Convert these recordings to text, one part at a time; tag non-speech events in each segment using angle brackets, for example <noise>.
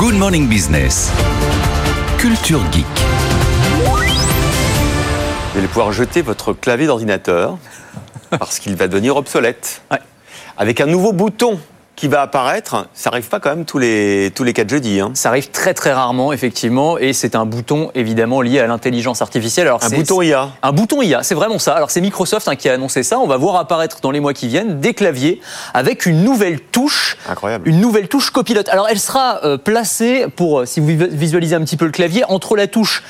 Good Morning Business. Culture Geek. Vous allez pouvoir jeter votre clavier d'ordinateur parce qu'il va devenir obsolète. Ouais. Avec un nouveau bouton qui va apparaître, ça arrive pas quand même tous les, tous les 4 jeudis. hein. Ça arrive très très rarement, effectivement, et c'est un bouton évidemment lié à l'intelligence artificielle. Alors, Un bouton IA. Un bouton IA, c'est vraiment ça. Alors c'est Microsoft hein, qui a annoncé ça. On va voir apparaître dans les mois qui viennent des claviers avec une nouvelle touche. Incroyable. Une nouvelle touche copilote. Alors elle sera euh, placée pour, euh, si vous vi- visualisez un petit peu le clavier, entre la touche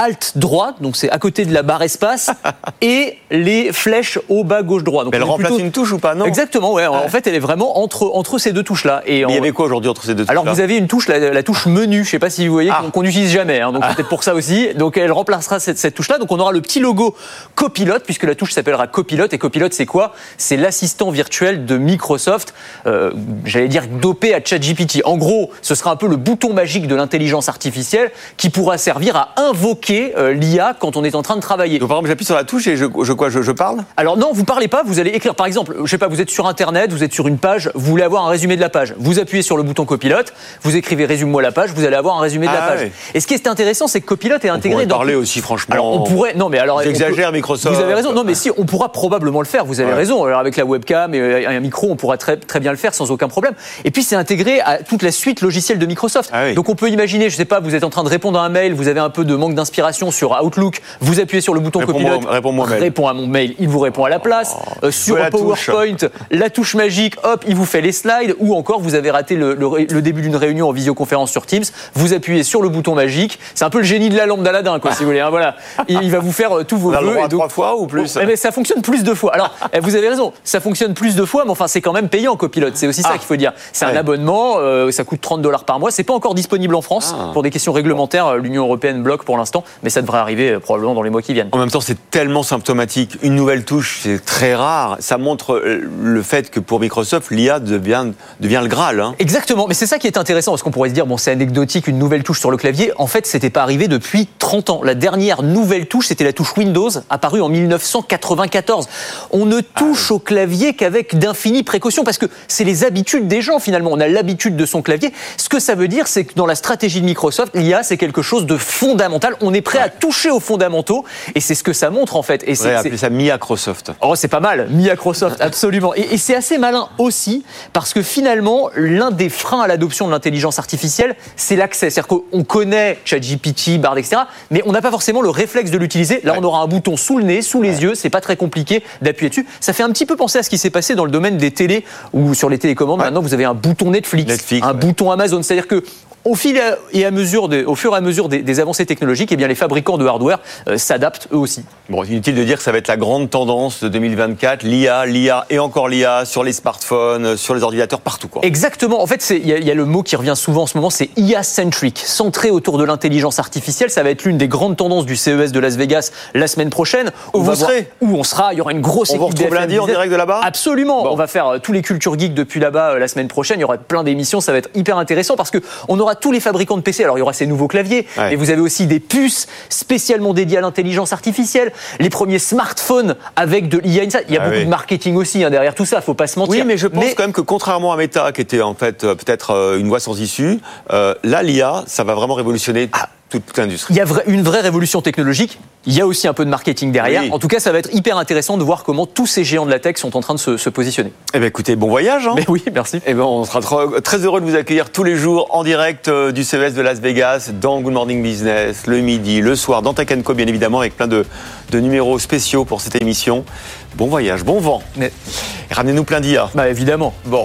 Alt droite, donc c'est à côté de la barre espace, <laughs> et les flèches haut bas gauche droit. Donc Mais elle remplace plutôt- une touche ou pas? Non. Exactement, ouais. En fait, elle est vraiment entre, entre ces deux touches-là. Et Mais il y avait quoi aujourd'hui entre ces deux alors touches-là? vous avez une touche, la, la touche menu, je sais pas si vous voyez, Ah. qu'on n'utilise jamais, hein, donc peut-être pour ça aussi. Donc elle remplacera cette, cette touche-là. Donc on aura le petit logo Copilot, puisque la touche s'appellera Copilot. Et Copilot, c'est quoi? C'est l'assistant virtuel de Microsoft, euh, j'allais dire dopé à ChatGPT. En gros, ce sera un peu le bouton magique de l'intelligence artificielle qui pourra servir à invoquer euh, l'IA quand on est en train de travailler. Donc par exemple, j'appuie sur la touche et je, je quoi je, je parle? Alors non, vous parlez pas, vous allez écrire par exemple, je sais pas, vous êtes sur internet, vous êtes sur une page, vous voulez avoir un résumé de la page. Vous appuyez sur le bouton copilote, vous écrivez résume-moi la page, vous allez avoir un résumé de la Ah page. Et ce qui est intéressant, c'est que copilote est On intégré pourrait dans parler aussi, franchement. alors on pourrait non mais alors on J'exagère, Microsoft. Vous avez raison. Non mais si on pourra probablement le faire. Vous avez Ouais. raison. Alors avec la webcam et euh, un micro, on pourra très très bien le faire sans aucun problème. Et puis c'est intégré à toute la suite logicielle de Microsoft. Ah oui. Donc on peut imaginer, je sais pas, vous êtes en train de répondre à un mail, vous avez un peu de manque d'inspiration sur Outlook, vous appuyez sur le bouton copilote, réponds-moi au mail. répond à mon mail, il vous répond à la place. Euh, sur touche. PowerPoint, la touche magique, hop, il vous fait les slides. Ou encore, vous avez raté le, le ré- le début d'une réunion en visioconférence sur Teams, vous appuyez sur le bouton magique. C'est un peu le génie de la lampe d'Aladin, quoi, si vous voulez. hein, voilà, il, <laughs> il va vous faire euh, tous vos vœux. donc- trois fois ou plus eh ben, ça fonctionne plus de fois. Alors, eh, vous avez raison, ça fonctionne plus de fois, mais enfin, c'est quand même payant, copilote. C'est aussi ça Ah. qu'il faut dire. C'est Ouais. un abonnement, euh, ça coûte 30 dollars par mois. C'est pas encore disponible en France. Ah. Pour des questions réglementaires, l'Union européenne bloque pour l'instant, mais ça devrait arriver euh, probablement dans les mois qui viennent. En même temps, c'est tellement symptomatique. Une nouvelle touche, c'est très rare. Ça montre euh, le fait que pour Microsoft, l'IA devient, devient le Graal. hein. Exactement, mais c'est ça qui est intéressant, parce qu'on pourrait se dire, bon, c'est anecdotique, une nouvelle touche sur le clavier. En fait, c'était pas arrivé depuis 30 ans. La dernière nouvelle touche, c'était la touche Windows, apparue en 1994. On ne touche au clavier qu'avec d'infinies précautions, parce que c'est les habitudes des gens, finalement. On a l'habitude de son clavier. Ce que ça veut dire, c'est que dans la stratégie de Microsoft, l'IA, c'est quelque chose de fondamental. On est prêt à toucher aux fondamentaux, et c'est ce que ça montre, en fait. Et On c'est- ça Microsoft. Oh, c'est pas mal, Microsoft, absolument. Et, et c'est assez malin aussi, parce que finalement, l'un des freins à l'adoption de l'intelligence artificielle, c'est l'accès. C'est-à-dire qu'on connaît ChatGPT, Bard, etc., mais on n'a pas forcément le réflexe de l'utiliser. Là, Ouais. on aura un bouton sous le nez, sous les yeux, c'est pas très compliqué d'appuyer dessus. Ça fait un petit peu penser à ce qui s'est passé dans le domaine des télés, ou sur les télécommandes. Maintenant, vous avez un bouton Netflix, Netflix, un bouton Amazon. C'est-à-dire que au fil et à mesure, au fur et à mesure des, des avancées technologiques, eh bien, les fabricants de hardware euh, s'adaptent eux aussi. Bon, inutile de dire que ça va être la grande tendance de 2024. L'IA, l'IA et encore l'IA sur les smartphones, sur les ordinateurs, partout. Quoi. Exactement. En fait, il y, a- il y a le mot qui revient souvent en ce moment, c'est IA-centric, centré autour de l'intelligence artificielle. Ça va être l'une des grandes tendances du CES de Las Vegas la semaine prochaine. Où On vous serez Où on sera. Il y aura une grosse On vous équipe retrouve BFM lundi en direct de là-bas Absolument. Bon. On va faire euh, tous les cultures geeks depuis là-bas euh, la semaine prochaine. Il y aura plein d'émissions. Ça va être hyper intéressant parce que on aura tous les fabricants de PC. Alors il y aura ces nouveaux claviers, Ouais. mais vous avez aussi des puces spécialement dédiées à l'intelligence artificielle, les premiers smartphones avec de l'IA. Il y a Ah beaucoup oui. de marketing aussi hein, derrière tout ça. Faut pas se mentir. Oui, mais je pense quand même que contrairement à Meta, qui était en fait euh, peut-être euh, une voie sans issue, euh, là, l'IA, ça va vraiment révolutionner toute, toute l'industrie. Il y a une vraie révolution technologique. Il y a aussi un peu de marketing derrière. Oui. En tout cas, ça va être hyper intéressant de voir comment tous ces géants de la tech sont en train de se, se positionner. Eh bien, écoutez, bon voyage. Hein Mais oui, merci. Eh ben, on sera très heureux de vous accueillir tous les jours en direct euh, du CES de Las Vegas, dans Good Morning Business, le midi, le soir, dans Tech Co, bien évidemment, avec plein de, de numéros spéciaux pour cette émission. Bon voyage, bon vent. Mais- Ramenez-nous plein d'IA. Bah évidemment. Bon.